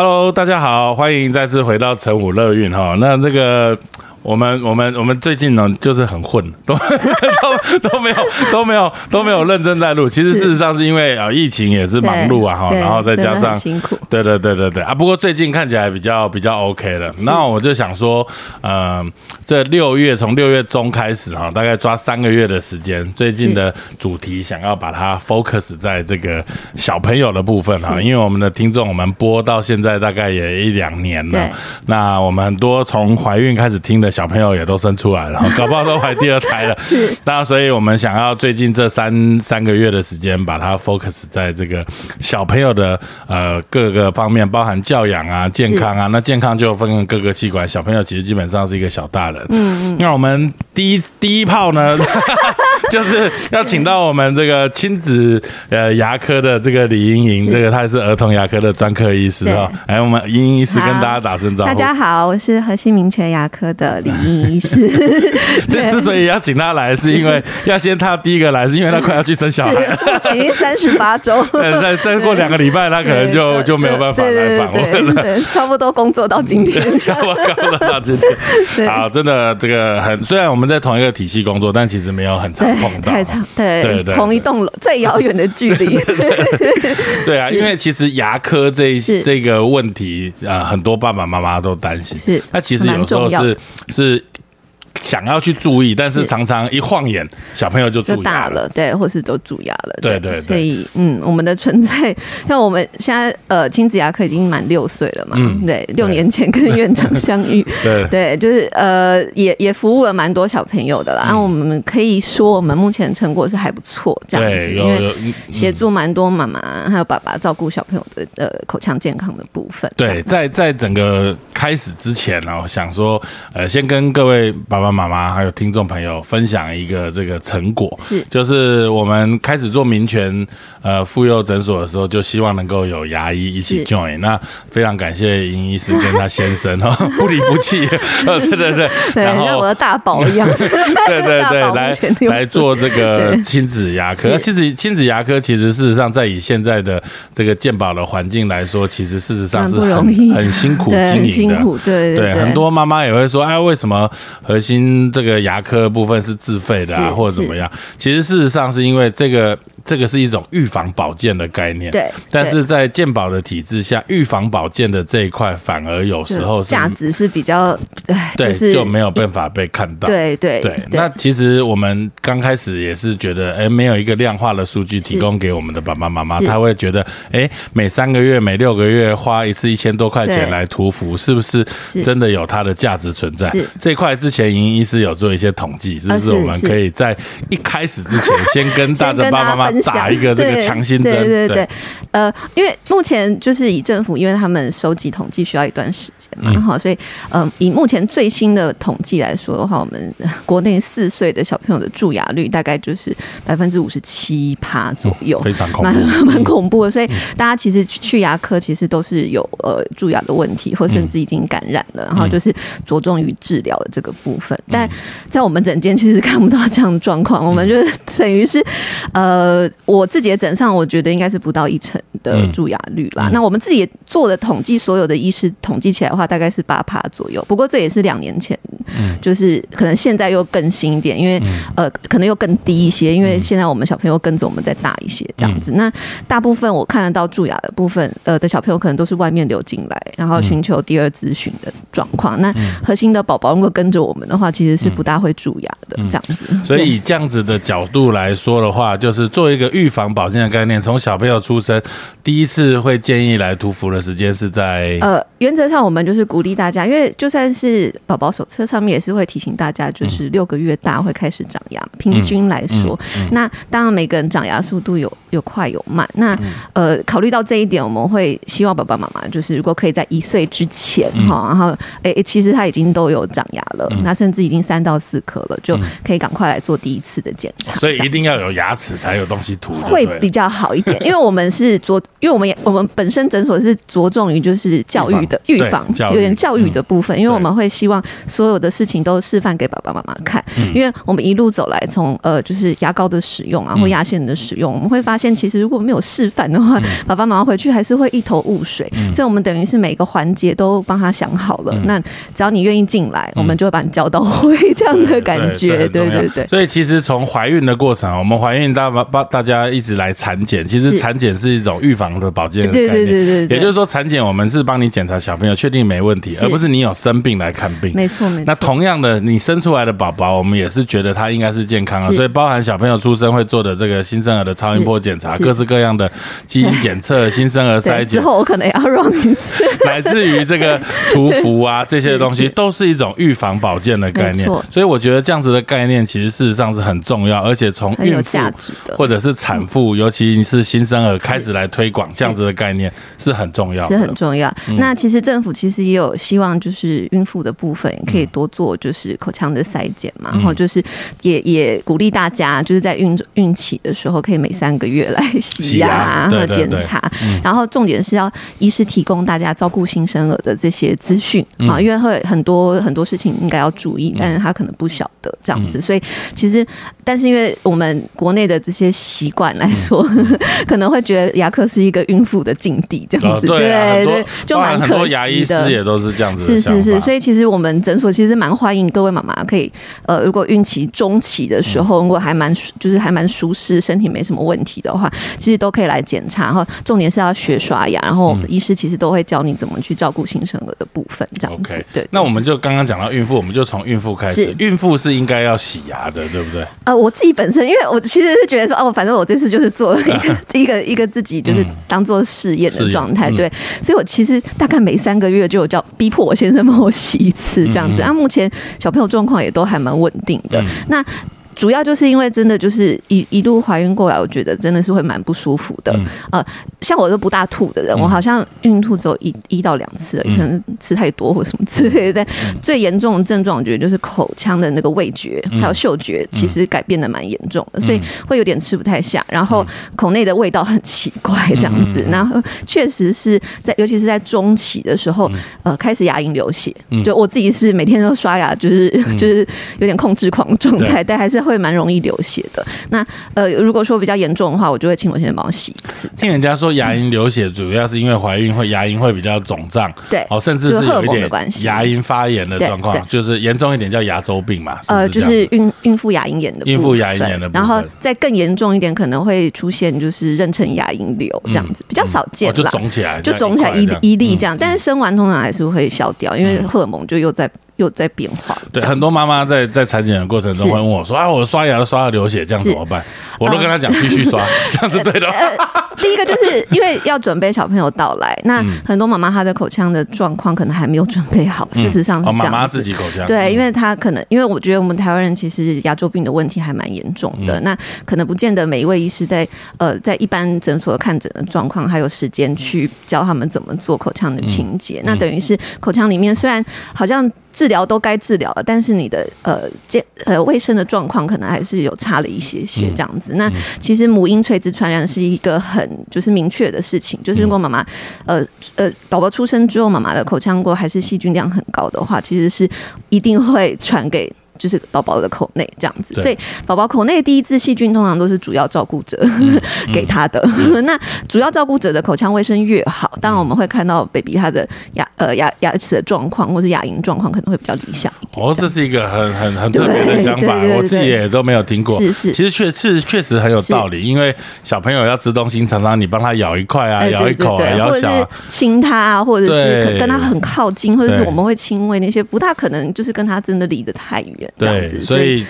Hello，大家好，欢迎再次回到成武乐运哈。那这个。我们我们我们最近呢，就是很混，都 都都没有都没有都没有认真在录。其实事实上是因为啊，疫情也是忙碌啊哈，然后再加上辛苦，对对对对对啊。不过最近看起来比较比较 OK 了。那我就想说，呃，这六月从六月中开始哈，大概抓三个月的时间，最近的主题想要把它 focus 在这个小朋友的部分哈，因为我们的听众我们播到现在大概也一两年了，那我们很多从怀孕开始听的。小朋友也都生出来了，搞不好都怀第二胎了。是，那所以我们想要最近这三三个月的时间，把它 focus 在这个小朋友的呃各个方面，包含教养啊、健康啊。那健康就分各个器官，小朋友其实基本上是一个小大人。嗯嗯。那我们第一第一炮呢？就是要请到我们这个亲子呃牙科的这个李莹莹，这个她是儿童牙科的专科医师哦。来，我们莹莹医师跟大家打声招呼。大家好，我是核心明泉牙科的李莹莹医师。对，之所以要请她来，是因为 要先她第一个来，是因为她快要去生小孩，已经三十八周。再再过两个礼拜，她可能就就没有办法来访问了。差不多工作到今天，差不多工作到今天。好，真的这个很，虽然我们在同一个体系工作，但其实没有很长。太长，对对对，同一栋楼最遥远的距离，对啊，因为其实牙科这这个问题啊，很多爸爸妈妈都担心，是那其实有时候是是。想要去注意，但是常常一晃眼，小朋友就蛀牙了，对，或是都蛀牙了，对对对。所以，嗯，我们的存在，像我们现在呃，亲子牙科已经满六岁了嘛，嗯对，六年前跟院长相遇，对对，就是呃，也也服务了蛮多小朋友的啦。然后我们可以说，我们目前成果是还不错，这样子，因为协助蛮多妈妈还有爸爸照顾小朋友的呃口腔健康的部分。对，在在整个开始之前呢，想说呃，先跟各位爸爸。妈妈还有听众朋友分享一个这个成果，是。就是我们开始做民权呃妇幼诊所的时候，就希望能够有牙医一起 join。那非常感谢尹医师跟他先生哦，不离不弃，呃，对对对，然后我的大宝一样，对 对对，来来做这个亲子牙科。其实亲子牙科其实事实上在以现在的这个健保的环境来说，其实事实上是很很辛苦经营的，对对，很多妈妈也会说，哎，为什么核心嗯，这个牙科部分是自费的啊，或者怎么样？其实事实上是因为这个。这个是一种预防保健的概念，对。但是在健保的体制下，预防保健的这一块反而有时候价值是比较，对，就没有办法被看到。对对对。那其实我们刚开始也是觉得，哎，没有一个量化的数据提供给我们的爸爸妈妈，他会觉得，哎，每三个月、每六个月花一次一千多块钱来涂氟，是不是真的有它的价值存在？这块之前营医师有做一些统计，是不是？我们可以在一开始之前先 跟大家爸爸妈妈。打一个这个强心针，对对对，呃，因为目前就是以政府，因为他们收集统计需要一段时间嘛，哈，所以呃，以目前最新的统计来说的话，我们国内四岁的小朋友的蛀牙率大概就是百分之五十七趴左右，非常恐怖，蛮 恐怖的。所以大家其实去牙科其实都是有呃蛀牙的问题，或甚至已经感染了，然后就是着重于治疗的这个部分。但在我们诊间其实看不到这样的状况，我们就等于是呃。我自己的诊上，我觉得应该是不到一成的蛀牙率啦。那我们自己做的统计，所有的医师统计起来的话，大概是八趴左右。不过这也是两年前，就是可能现在又更新一点，因为呃，可能又更低一些，因为现在我们小朋友跟着我们再大一些这样子。那大部分我看得到蛀牙的部分，呃的小朋友可能都是外面流进来，然后寻求第二咨询的状况。那核心的宝宝如果跟着我们的话，其实是不大会蛀牙的这样子。所以以这样子的角度来说的话，就是做一个预防保健的概念，从小朋友出生第一次会建议来涂氟的时间是在呃，原则上我们就是鼓励大家，因为就算是宝宝手册上面也是会提醒大家，就是六个月大会开始长牙，平均来说，那当然每个人长牙速度有有快有慢，那呃，考虑到这一点，我们会希望爸爸妈妈就是如果可以在一岁之前哈，然后哎，其实他已经都有长牙了，那甚至已经三到四颗了，就可以赶快来做第一次的检查，所以一定要有牙齿才有东西涂。会比较好一点，因为我们是着，因为我们也我们本身诊所是着重于就是教育的预防，有点教育的部分，因为我们会希望所有的事情都示范给爸爸妈妈看，因为我们一路走来，从呃就是牙膏的使用啊或牙线的使用，我们会发现，其实如果没有示范的话，爸爸妈妈回去还是会一头雾水。所以，我们等于是每个环节都帮他想好了。那只要你愿意进来，我们就会把你教到会，这样的感觉。对对对。所以，其实从怀孕的过程，我们怀孕大把大家一直来产检，其实产检是一种预防的保健的概念。对对对对。也就是说，产检我们是帮你检查小朋友，确定没问题，而不是你有生病来看病。没错没错。那同样的，你生出来的宝宝，我们也是觉得他应该是健康的，所以包含小朋友出生会做的这个新生儿的超音波检查，各式各样的基因检测、新生儿筛检，之后我可能也要 run 一次，乃至于这个 涂氟啊这些东西，都是一种预防保健的概念。所以我觉得这样子的概念，其实事实上是很重要，而且从孕妇或者是产妇，尤其是新生儿开始来推广这样子的概念是很重要，是很重要。那其实政府其实也有希望，就是孕妇的部分可以多做，就是口腔的筛检嘛，然后就是也也鼓励大家，就是在孕孕期的时候，可以每三个月来洗牙和检查。然后重点是要医师提供大家照顾新生儿的这些资讯啊，因为会很多很多事情应该要注意，但是他可能不晓得这样子，所以其实但是因为我们国内的这些习惯来说，可能会觉得牙科是一个孕妇的禁地这样子，对对，就蛮可惜的。也都是这样子，是是是，所以其实我们诊所其实蛮欢迎各位妈妈可以，呃，如果孕期中期的时候，如果还蛮就是还蛮舒适，身体没什么问题的话，其实都可以来检查。然后重点是要学刷牙，然后我们医师其实都会教你怎么去照顾新生儿的部分，这样子。对，那我们就刚刚讲到孕妇，我们就从孕妇开始。孕妇是应该要洗牙的，对不对？呃，我自己本身，因为我其实是觉得说，哦，反正我这次就是做了一个 一个一个自己就是当做试验的状态，对，所以我其实大概每三个月就有叫逼迫我先生帮我洗一次这样子。那目前小朋友状况也都还蛮稳定的。那主要就是因为真的就是一一度怀孕过来，我觉得真的是会蛮不舒服的。呃，像我都不大吐的人，我好像孕吐只有一一到两次，可能吃太多或什么之类的。最严重的症状，我觉得就是口腔的那个味觉还有嗅觉，其实改变的蛮严重的，所以会有点吃不太下。然后口内的味道很奇怪，这样子。然后确实是在，尤其是在中期的时候，呃，开始牙龈流血。就我自己是每天都刷牙，就是 就是有点控制狂状态，但还是。会蛮容易流血的。那呃，如果说比较严重的话，我就会请我先生帮我洗一次。听人家说牙龈流血主要是因为怀孕会牙龈会比较肿胀，对，哦，甚至是有一点牙龈发炎的状况，就是严重一点叫牙周病嘛。呃，就是孕孕妇牙龈炎的孕妇牙龈炎的，然后再更严重一点，可能会出现就是妊娠牙龈瘤这样子，比较少见，就肿起来，就肿起来一一粒这样。但是生完通常还是会消掉，因为荷尔蒙就又在。又在变化。对，很多妈妈在在产检的过程中会问我说：“啊，我刷牙都刷到流血，这样怎么办？”我都跟她讲继续刷，这样是对的。第一个就是因为要准备小朋友到来，那很多妈妈她的口腔的状况可能还没有准备好。事实上，妈妈自己口腔对，因为她可能因为我觉得我们台湾人其实牙周病的问题还蛮严重的，那可能不见得每一位医师在呃在一般诊所看诊的状况还有时间去教他们怎么做口腔的清洁。那等于是口腔里面虽然好像。治疗都该治疗了，但是你的呃健呃卫生的状况可能还是有差了一些些这样子。那其实母婴垂直传染是一个很就是明确的事情，就是如果妈妈呃呃宝宝出生之后，妈妈的口腔过还是细菌量很高的话，其实是一定会传给。就是宝宝的口内这样子，所以宝宝口内第一次细菌通常都是主要照顾者给他的。那主要照顾者的口腔卫生越好，当然我们会看到 baby 他的牙呃牙牙齿的状况或是牙龈状况可能会比较理想。哦，这是一个很很很特别的想法，我自己也都没有听过。是是，其实确是确实很有道理，因为小朋友要吃东西，常常你帮他咬一块啊，咬一口啊，咬小。亲他啊，或者是跟他很靠近，或者是我们会亲喂那些，不大可能就是跟他真的离得太远。对，所以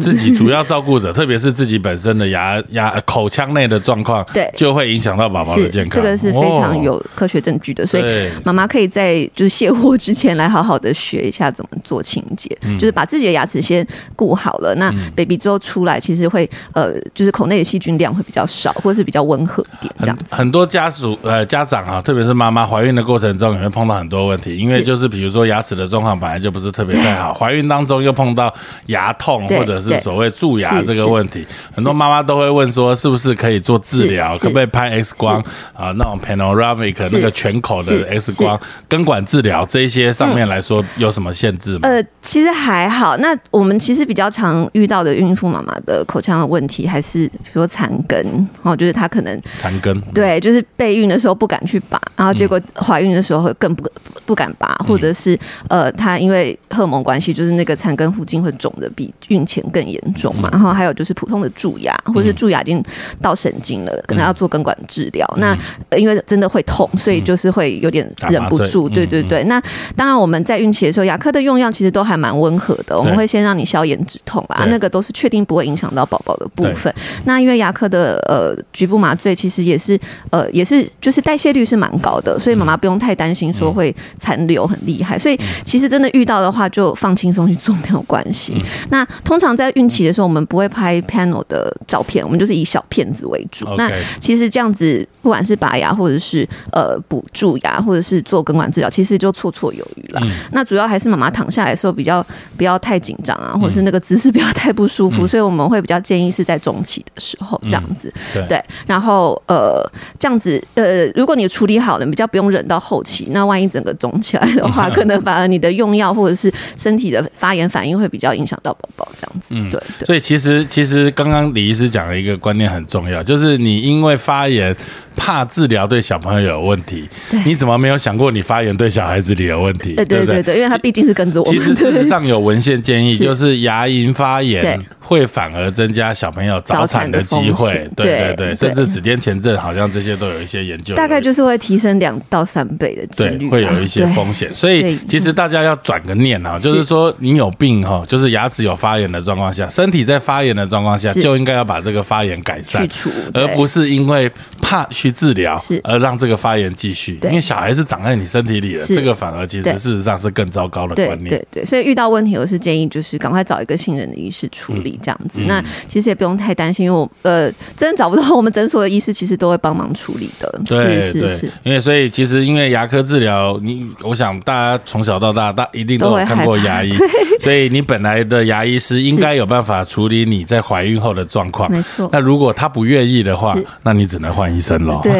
自己主要照顾者，特别是自己本身的牙牙口腔内的状况，对，就会影响到宝宝的健康。这个是非常有科学证据的，所以妈妈可以在就是卸货之前来好好的学一下怎么做清洁，就是把自己的牙齿先顾好了。那 baby 之后出来，其实会呃，就是口内的细菌量会比较少，或是比较温和一点这样子。很多家属呃家长啊，特别是妈妈怀孕的过程中，也会碰到很多问题，因为就是比如说牙齿的状况本来就不是特别太好，怀孕当中又碰。用到牙痛或者是所谓蛀牙这个问题，很多妈妈都会问说，是不是可以做治疗？可不可以拍 X 光啊？那种 panoramic 那个全口的 X 光根管治疗这一些上面来说有什么限制吗？呃，其实还好。那我们其实比较常遇到的孕妇妈妈的口腔的问题，还是比如说残根，哦，就是她可能残根对，就是备孕的时候不敢去拔，然后结果怀孕的时候会更不不敢拔，或者是呃，他因为荷尔蒙关系，就是那个残根附近会肿的比孕前更严重嘛。然后还有就是普通的蛀牙，或者是蛀牙已经到神经了，可能要做根管治疗。那呃因为真的会痛，所以就是会有点忍不住。对嗯对对，那当然我们在孕期的时候，牙科的用药其实都还蛮温和的，我们会先让你消炎止痛啦，那个都是确定不会影响到宝宝的部分。那因为牙科的呃局部麻醉其实也是呃也是就是代谢率是蛮高的，所以妈妈不用太担心说会残留很厉害。所以其实真的遇到的话，就放轻松去做没有关系。那通常在孕期的时候，我们不会拍 panel 的照片，我们就是以小片子为主。那其实这样子，不管是拔牙或者是呃补蛀牙，或者是做根管治疗，其实就绰绰有余啦。嗯那主要还是妈妈躺下来的时候比较不要太紧张啊，或者是那个姿势不要太不舒服，所以我们会比较建议是在中期的时候这样子。对对，然后呃这样子呃，如果你处理好了，比较不用忍到后期，那万一整个肿起来的话，可能反而你的用药或者是身体的发炎反应会比较影响到宝宝这样子。嗯对对。所以其实其实刚刚李医师讲的一个观念很重要，就是你因为发炎怕治疗对小朋友有问题，你怎么没有想过你发炎对小孩子里有问题？对对不对对，因为他毕竟是跟着我们。其实事实上有文献建议，就是牙龈发炎会反而增加小朋友早产的机会。对对对对，甚至子痫前症好像这些都有一些研究，大概就是会提升两到三倍的几对率，会有一些风险。所以其实大家要转个念啊，就是说你有病哈，就是牙齿有发炎的状况下，身体在发炎的状况下，就应该要把这个发炎改善去。除，而不是是因为怕去治疗是而让这个发炎继续，因为小孩是长在你身体里的，这个反而其实事实上是更糟糕的观念。对对，所以遇到问题，我是建议就是赶快找一个信任的医师处理这样子。嗯那其实也不用太担心，因为我呃真的找不到我们诊所的医师，其实都会帮忙处理的。对是是，，因为所以其实因为牙科治疗，你我想大家从小到大，大一定都有看过牙医，所以你本来的牙医师应该有办法处理你在怀孕后的状况。没错。那如果他不愿意的话，那你只能换医生喽。对，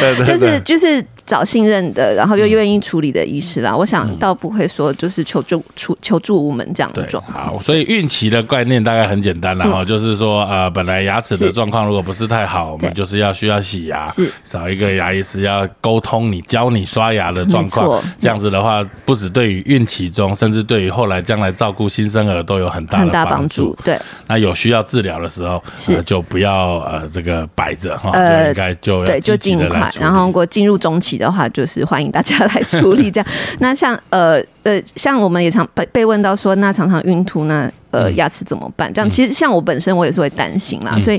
对 就是就是找信任的，然后又愿意处理的医师啦。我想嗯倒不会说就是求助求求助无门这样的对，状况。好，所以孕期的概念大概很简单然后就是说，呃，本来牙齿的状况如果不是太好，我们就是要需要洗牙，是找一个牙医师要沟通你教你刷牙的状况，这样子的话，不止对于孕期中，甚至对于后来将来照顾新生儿都有很大的很大帮帮助，对，那有需要治疗的时候，就不要呃这个摆着哈，就呃应该就要对，就尽快。然后如果进入中期的话，就是欢迎大家来处理这样。那像呃呃，像我们也常被被问到说，那常常晕吐那。呃，嗯牙齿怎么办？这样其实像我本身我也是会担心啦，嗯所以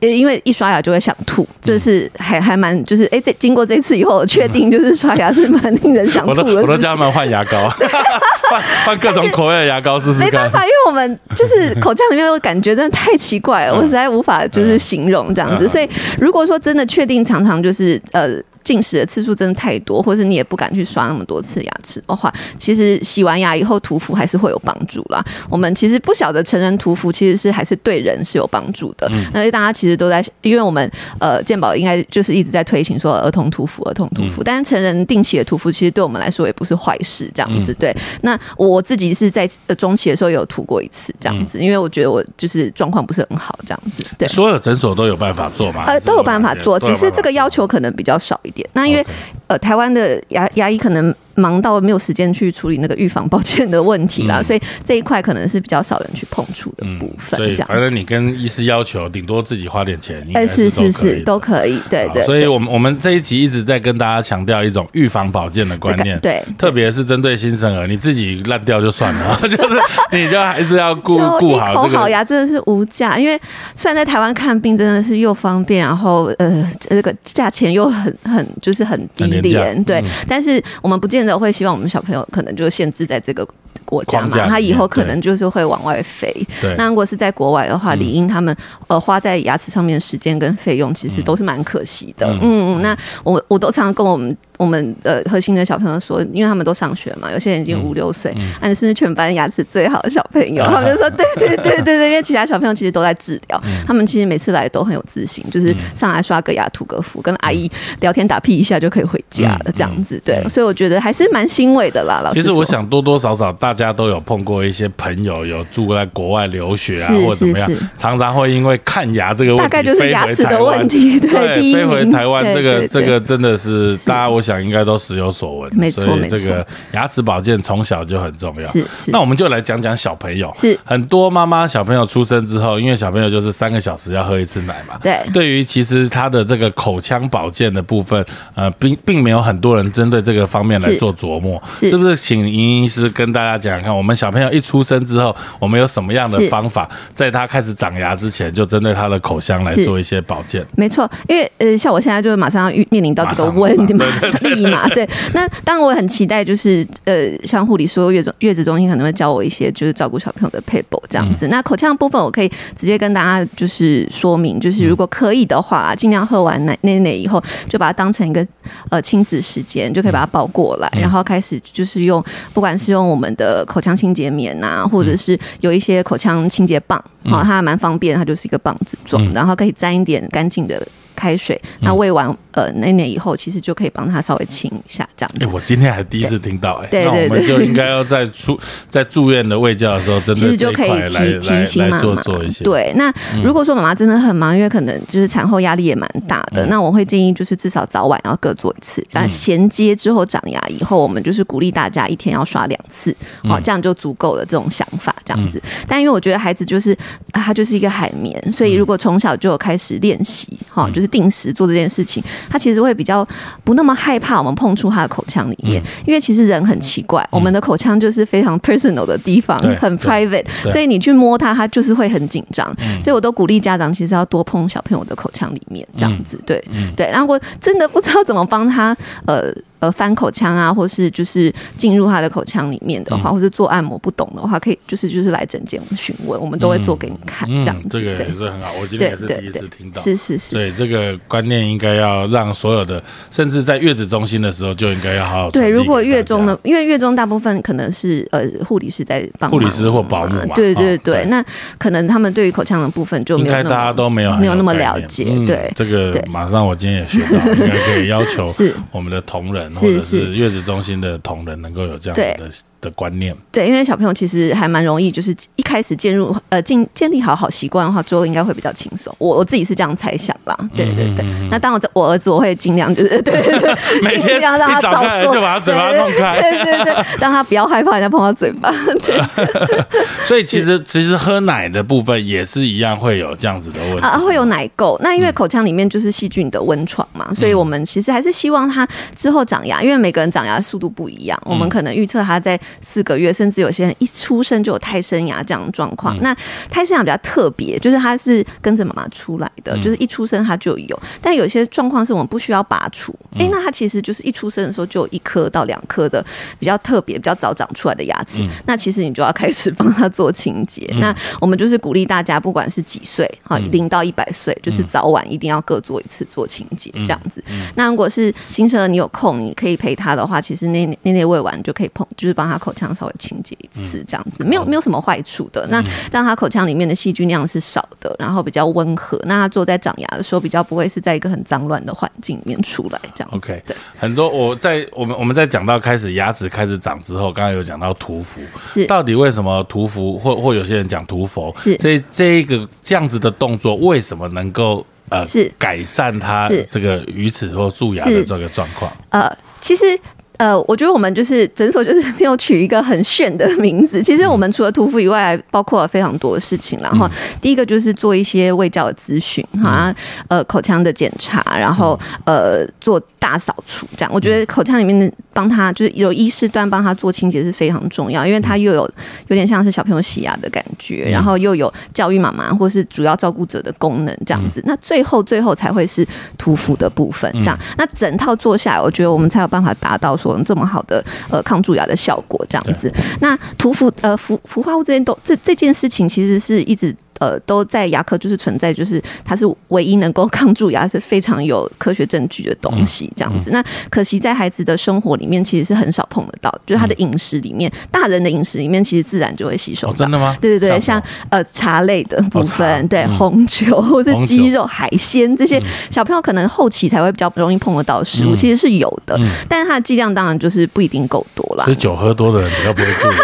呃因为一刷牙就会想吐，这是还还蛮就是哎，这经过这次以后，我确定就是刷牙是蛮令人想吐的事情我都叫他。们换牙膏，换换各种口味的牙膏试试。没办法，因为我们就是口腔里面有感觉真的太奇怪了，我实在无法就是形容这样子。嗯所以如果说真的确定常常就是呃。进食的次数真的太多，或是你也不敢去刷那么多次牙齿的话，其实洗完牙以后涂氟还是会有帮助啦。我们其实不晓得成人涂氟其实是还是对人是有帮助的，嗯那、大家其实都在，因为我们呃健保应该就是一直在推行说儿童涂氟，儿童涂嗯氟，但是成人定期的涂氟其实对我们来说也不是坏事，这样子、嗯对。那我自己是在呃中期的时候有涂过一次这样嗯子，因为我觉得我就是状况不是很好这样子，对。所有诊所都有办法做吗？呃，都有办法做，只是这个要求可能比较少一点。那因为呃，台湾的牙牙医可能忙到没有时间去处理那个预防保健的问题啦，嗯所以这一块可能是比较少人去碰触的部分。所以反正你跟医师要求，顶多自己花点钱，哎，是是是，都都可以，对好对。对所以我们我们这一集一直在跟大家强调一种预防保健的观念，对，特别是针对新生儿，你自己烂掉就算了，就是你就还是要顾顾好这个。口好牙真的是无价，因为虽然在台湾看病真的是又方便，然后呃这个价钱又很很就是很低很廉价廉，对嗯。但是我们不见得会希望我们小朋友可能就限制在这个。国家嘛，他以后可能就是会往外飞。那如果是在国外的话，嗯理应他们呃花在牙齿上面的时间跟费用，其实都是蛮可惜的。嗯嗯嗯，那我我都常常跟我们我们呃核心的小朋友说，因为他们都上学嘛，有些人已经五六岁，那你是全班牙齿最好的小朋友，他们就说对对对对对，因为其他小朋友其实都在治疗，他们其实每次来都很有自信，就是上来刷个牙、涂个氟，跟阿姨聊天打屁一下就可以回家了，这样子。对，所以我觉得还是蛮欣慰的啦。老师，其实我想多多少少大家都有碰过一些朋友有住在国外留学啊，或者怎么样，常常会因为看牙这个问题，大概就是牙齿的问题，对，飞回台湾这个这个真的是大家我想应该都时有所闻，没错没错。这个牙齿保健从小就很重要，是是。那我们就来讲讲小朋友，是很多妈妈小朋友出生之后，因为小朋友就是三个小时要喝一次奶嘛，对。对于其实他的这个口腔保健的部分，呃，并并没有很多人针对这个方面来做琢磨，是不是？请尹医师跟大家讲讲看，我们小朋友一出生之后，我们有什么样的方法，在他开始长牙之前，就针对他的口腔来做一些保健？没错，因为呃，像我现在就是马上要面临到这个问题，马上立马对。那当然我很期待，就是呃，像护理说月中月子中心可能会教我一些，就是照顾小朋友的配补这样子。那口腔部分，我可以直接跟大家就是说明，就是如果可以的话，尽量喝完奶奶奶以后，就把它当成一个呃亲子时间，就可以把它抱过来，然后开始就是用，不管是用我们的口腔清洁棉啊，或者是有一些口腔清洁棒，好，它还蛮方便，它就是一个棒子状，然后可以沾一点干净的。开水，那喂完呃奶奶以后，其实就可以帮他稍微清一下，这样。哎，我今天还第一次听到，哎，那我们就应该要在出在住院的喂教的时候，真的其实就可以提提醒妈妈做一些。对，那如果说妈妈真的很忙，因为可能就是产后压力也蛮大的，那我会建议就是至少早晚要各做一次。那衔接之后长牙以后，我们就是鼓励大家一天要刷两次，好，这样就足够了。这种想法这样子，但因为我觉得孩子就是他就是一个海绵，所以如果从小就有开始练习，哈，就是。定时做这件事情，他其实会比较不那么害怕我们碰触他的口腔里面，因为其实人很奇怪，我们的口腔就是非常 personal 的地方，很 private，所以你去摸它，它就是会很紧张。所以我都鼓励家长其实要多碰小朋友的口腔里面，这样子，对对。然后我真的不知道怎么帮他，呃。呃，翻口腔啊，或是就是进入他的口腔里面的话，或是做按摩不懂的话，可以就是就是来整间询问，我们都会做给你看。这样这个也是很好，我今天也是第一次听到。是是是，对这个观念应该要让所有的，甚至在月子中心的时候就应该要好好。对，如果月中的，因为月中大部分可能是呃护理师在帮，护理师或保姆嘛。对对对，那可能他们对于口腔的部分就应该大家都没有没有那么了解。对这个，马上我今天也学到，应该可以要求我们的同仁或者是月。月子中心的同仁能够有这样子的的观念，对，因为小朋友其实还蛮容易，就是一开始进入呃进建立好好习惯的话，最后应该会比较轻松。我我自己是这样猜想啦，对对对。那当我我儿子，我会尽量就是 对对对，每天让他早做，就把他嘴巴弄开，对对对，让他不要害怕人家碰到嘴巴。对，所以其实其实喝奶的部分也是一样会有这样子的问题啊，会有奶垢。那因为口腔里面就是细菌的温床嘛，所以我们其实还是希望他之后长牙，因为每个人。长牙速度不一样，我们可能预测他在四个月，甚至有些人一出生就有胎生牙这样的状况。那胎生牙比较特别，就是它是跟着妈妈出来的，就是一出生它就有。但有些状况是我们不需要拔除，哎，那它其实就是一出生的时候就有一颗到两颗的比较特别、比较早长出来的牙齿。那其实你就要开始帮他做清洁。那我们就是鼓励大家，不管是几岁，哈，零到一百岁，就是早晚一定要各做一次做清洁这样子。那如果是新生儿，你有空你可以陪他的。话其实那那那喂完就可以碰，就是帮他口腔稍微清洁一次，这样子没有没有什么坏处的。那让他口腔里面的细菌量是少的，然后比较温和。那他坐在长牙的时候，比较不会是在一个很脏乱的环境里面出来这样。OK，对，很多我在我们我们在讲到开始牙齿开始长之后，刚刚有讲到涂氟，是到底为什么涂氟或或有些人讲涂氟，是所以这一个这样子的动作为什么能够呃是改善他这个鱼齿或蛀牙的这个状况？呃，其实。呃，我觉得我们就是诊所，就是没有取一个很炫的名字。其实我们除了屠夫以外，包括了非常多的事情。然后第一个就是做一些胃教的咨询，哈，呃，口腔的检查，然后呃，做大扫除。这样，我觉得口腔里面的帮他就是有医师端帮他做清洁是非常重要，因为他又有有点像是小朋友洗牙的感觉，然后又有教育妈妈或是主要照顾者的功能这样子。那最后最后才会是屠夫的部分。这样，那整套做下来，我觉得我们才有办法达到。这么好的呃抗蛀牙的效果，这样子。那涂氟呃氟氟化物这件都这这件事情，其实是一直呃都在牙科就是存在，就是它是唯一能够抗蛀牙是非常有科学证据的东西，这样子。那可惜在孩子的生活里面其实是很少碰得到，就是他的饮食里面，大人的饮食里面其实自然就会吸收到。真的吗？对对对，像呃茶类的部分，对红酒或者鸡肉、海鲜这些，小朋友可能后期才会比较容易碰得到食物，其实是有的，但是它的剂量当然就是不一定够多了。所以酒喝多的人比较不会蛀牙。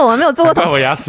这我没有做过，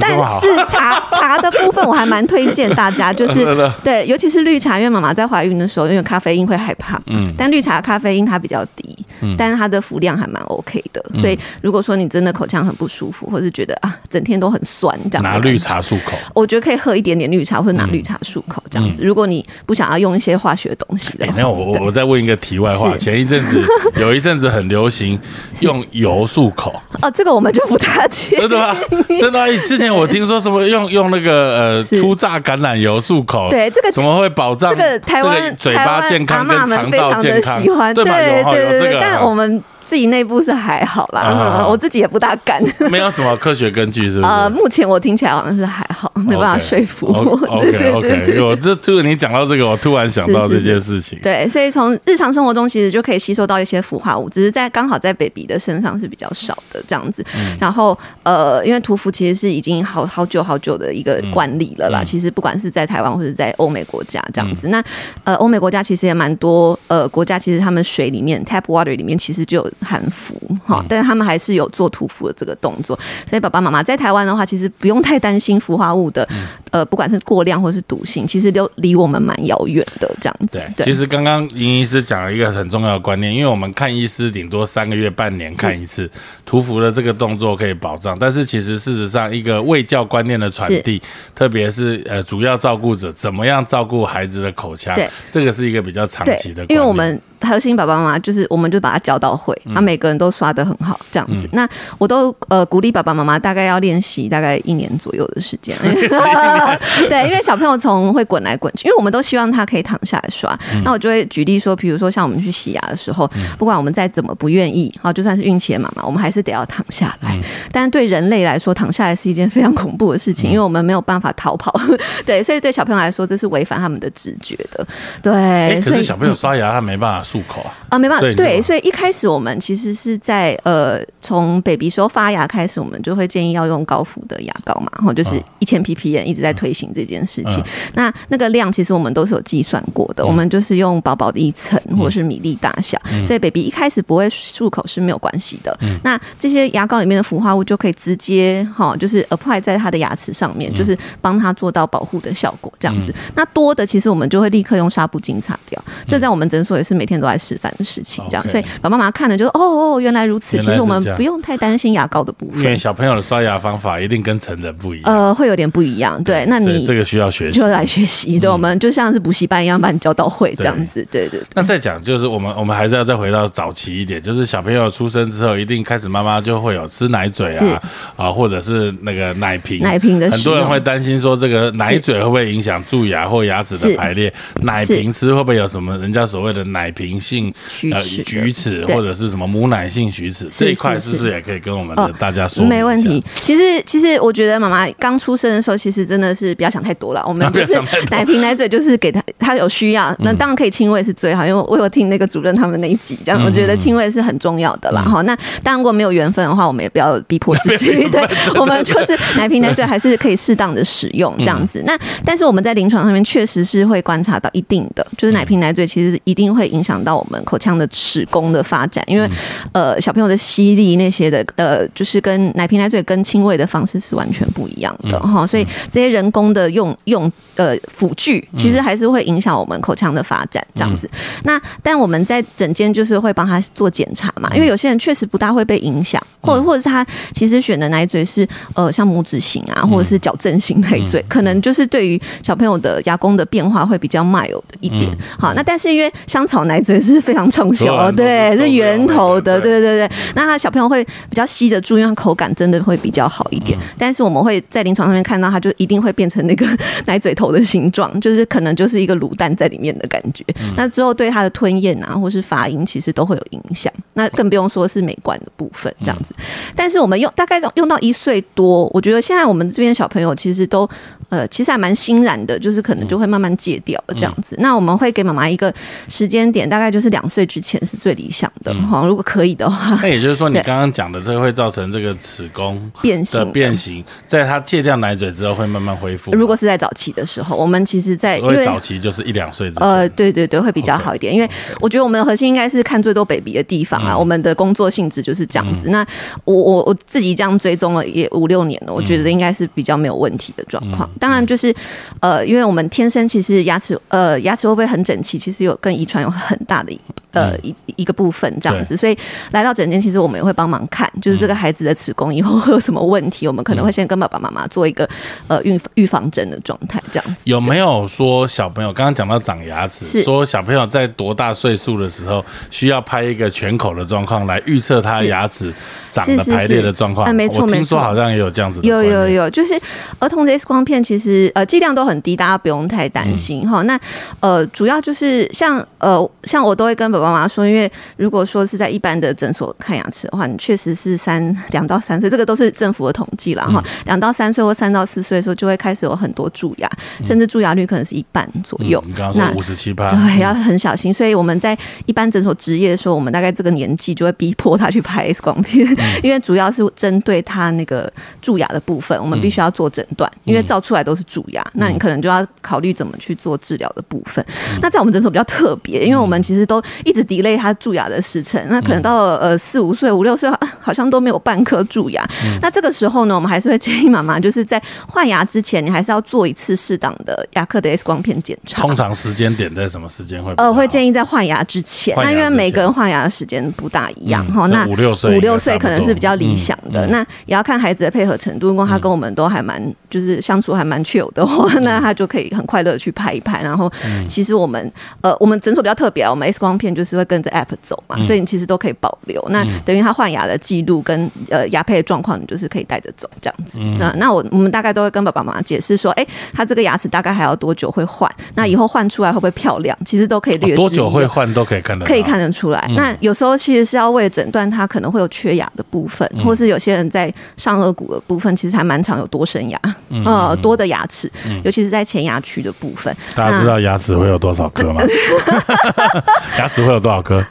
但是茶茶的部分我还蛮推荐大家，就是 对，尤其是绿茶，因为妈妈在怀孕的时候，因为咖啡因会害怕，嗯，但绿茶咖啡因它比较低，嗯，但是它的服量还蛮 OK 的，所以如果说你真的口腔很不舒服，或是觉得啊整天都很酸这样，拿绿茶漱口，我觉得可以喝一点点绿茶，或者拿绿茶漱口这样子。如果你不想要用一些化学东西的，那我我再问一个题外话，前一阵子 有一阵子很流行用油漱口，哦，这个我们就不大去，真的吗？真的，之前我听说什么用用那个呃初榨橄榄油漱口，对这个怎么会保障这个台湾嘴巴健康跟肠道健康？对对对对，但我们。自己内部是还好啦，我自己也不大敢。没有什么科学根据，是不是？呃，目前我听起来好像是还好，没办法说服我。OK OK，我这这个你讲到这个，我突然想到这件事情。对，所以从日常生活中其实就可以吸收到一些氟化物，只是在刚好在 baby 的身上是比较少的这样子。然后呃，因为涂氟其实是已经好好久好久的一个惯例了啦。其实不管是在台湾或者在欧美国家这样子，那呃欧美国家其实也蛮多呃国家，其实他们水里面 tap water 里面其实就有。含氟哈，但是他们还是有做涂氟的这个动作，所以爸爸妈妈在台湾的话，其实不用太担心氟化物的，呃，不管是过量或是毒性，其实都离我们蛮遥远的这样子。对，其实刚刚尹医师讲了一个很重要的观念，因为我们看医师顶多三个月、半年看一次，涂氟的这个动作可以保障，但是其实事实上一个卫教观念的传递，特别是呃主要照顾者怎么样照顾孩子的口腔，这个是一个比较长期的，因为我们。核心爸爸妈妈就是，我们就把他教到会，那每个人都刷的很好，这样子。那我都呃鼓励爸爸妈妈，大概要练习大概一年左右的时间。对，因为小朋友从会滚来滚去，因为我们都希望他可以躺下来刷。那我就会举例说，比如说像我们去洗牙的时候，不管我们再怎么不愿意，啊，就算是孕期的妈妈，我们还是得要躺下来。但是对人类来说，躺下来是一件非常恐怖的事情，因为我们没有办法逃跑。对，所以对小朋友来说，这是违反他们的直觉的。对，可是小朋友刷牙他没办法。漱口啊啊，没办法，对，所以一开始我们其实是在呃，从 baby 时候发芽开始，我们就会建议要用高氟的牙膏嘛，然后就是一千 ppm 一直在推行这件事情。那那个量其实我们都是有计算过的，我们就是用薄薄的一层或者是米粒大小，所以 baby 一开始不会漱口是没有关系的。那这些牙膏里面的氟化物就可以直接哈，就是 apply 在他的牙齿上面，就是帮他做到保护的效果，这样子。那多的其实我们就会立刻用纱布巾擦掉。这在我们诊所也是每天。都在示范的事情，这样，所以爸爸妈妈看了就哦哦，原来如此。其实我们不用太担心牙膏的部分，因为小朋友的刷牙方法一定跟成人不一样，呃，会有点不一样。对，那你这个需要学习，就来学习。对，我们就像是补习班一样，把你教到会这样子。对对。那再讲，就是我们我们还是要再回到早期一点，就是小朋友出生之后，一定开始妈妈就会有吃奶嘴啊啊，或者是那个奶瓶，奶瓶的很多人会担心说，这个奶嘴会不会影响蛀牙或牙齿的排列？奶瓶吃会不会有什么人家所谓的奶瓶性？呃，龋齿或者是什么母奶性龋齿这一块，是不是也可以跟我们的大家说？没问题。其实，其实我觉得妈妈刚出生的时候，其实真的是不要想太多了。我们 就是奶瓶奶嘴，就是给他他有需要，那当然可以亲喂是最好。因为我有听那个主任他们那一集，这样我觉得亲喂是很重要的啦。哈，那当然如果没有缘分的话，我们也不要逼迫自己。对，我们就是奶瓶奶嘴还是可以适当的使用这样子。那但是我们在临床上面确实是会观察到一定的，就是奶瓶奶嘴其实一定会影响到我们口腔。的齿弓的发展，因为呃小朋友的吸力那些的呃，就是跟奶瓶奶嘴跟亲喂的方式是完全不一样的哈，所以这些人工的用用呃辅具，其实还是会影响我们口腔的发展这样子。那但我们在整间就是会帮他做检查嘛，因为有些人确实不大会被影响，或者或者是他其实选的奶嘴是呃像拇指型啊，或者是矫正型奶嘴，可能就是对于小朋友的牙弓的变化会比较 mild 的一点。好，那但是因为香草奶嘴是非常畅销，对，是圆头的，对。对对对。那他小朋友会比较吸得住，因为口感真的会比较好一点。但是我们会在临床上面看到，他就一定会变成那个 奶嘴头的形状，就是可能就是一个卤蛋在里面的感觉。那之后对它的吞咽啊，或是发音，其实都会有影响。那更不用说是美观的部分这样子。但是我们用大概用到一岁多，我觉得现在我们这边小朋友其实都。呃，其实还蛮欣然的，就是可能就会慢慢戒掉了这样子。那我们会给妈妈一个时间点，大概就是两岁之前是最理想的哈。如果可以的话，那也就是说，你刚刚讲的这个会造成这个子宫变形变形，在他戒掉奶嘴之后会慢慢恢复。如果是在早期的时候，我们其实在因为早期就是一两岁之前，呃，对对对，会比较好一点。因为我觉得我们的核心应该是看最多 baby 的地方啊。我们的工作性质就是这样子。那我我我自己这样追踪了也五六年了，我觉得应该是比较没有问题的状况。当然就是，呃，因为我们天生其实牙齿，呃，牙齿会不会很整齐，其实有跟遗传有很大的呃一一个部分这样子。所以来到诊间，其实我们也会帮忙看，就是这个孩子的子宫以后会有什么问题，我们可能会先跟爸爸妈妈做一个呃预预防针的状态这样子。有没有说小朋友刚刚讲到长牙齿，说小朋友在多大岁数的时候需要拍一个全口的状况来预测他牙齿？长的排列的状况，没错，听说好像也有这样子。有有有，就是儿童的 X 光片，其实呃剂量都很低，大家不用太担心哈。那呃主要就是像呃像我都会跟爸爸妈妈说，因为如果说是在一般的诊所看牙齿的话，你确实是三两到三岁，这个都是政府的统计了哈。两到三岁或三到四岁的时候，就会开始有很多蛀牙，甚至蛀牙率可能是一半左右。你刚刚说五十七八，对，要很小心。所以我们在一般诊所执业的时候，我们大概这个年纪就会逼迫他去拍 X 光片。因为主要是针对他那个蛀牙的部分，我们必须要做诊断，因为照出来都是蛀牙，那你可能就要考虑怎么去做治疗的部分。那在我们诊所比较特别，因为我们其实都一直 delay 他蛀牙的时辰，那可能到呃四五岁、五六岁，好像都没有半颗蛀牙。那这个时候呢，我们还是会建议妈妈，就是在换牙之前，你还是要做一次适当的牙科的 X 光片检查。通常时间点在什么时间会？呃，会建议在换牙之前。那因为每个人换牙的时间不大一样哈。那五六岁，五六岁可能是比较。理想的那也要看孩子的配合程度。如果他跟我们都还蛮就是相处还蛮 chill 的话，那他就可以很快乐去拍一拍。然后其实我们呃我们诊所比较特别，我们 X 光片就是会跟着 App 走嘛，所以你其实都可以保留。那等于他换牙的记录跟呃牙配的状况，你就是可以带着走这样子。那那我我们大概都会跟爸爸妈妈解释说，哎，他这个牙齿大概还要多久会换？那以后换出来会不会漂亮？其实都可以略多久会换都可以看得可以看得出来。那有时候其实是要为了诊断他可能会有缺牙的部分。或是有些人在上颚骨的部分，其实还蛮常有多生牙，呃，多的牙齿，尤其是在前牙区的部分。大家知道牙齿会有多少颗吗？牙齿会有多少颗？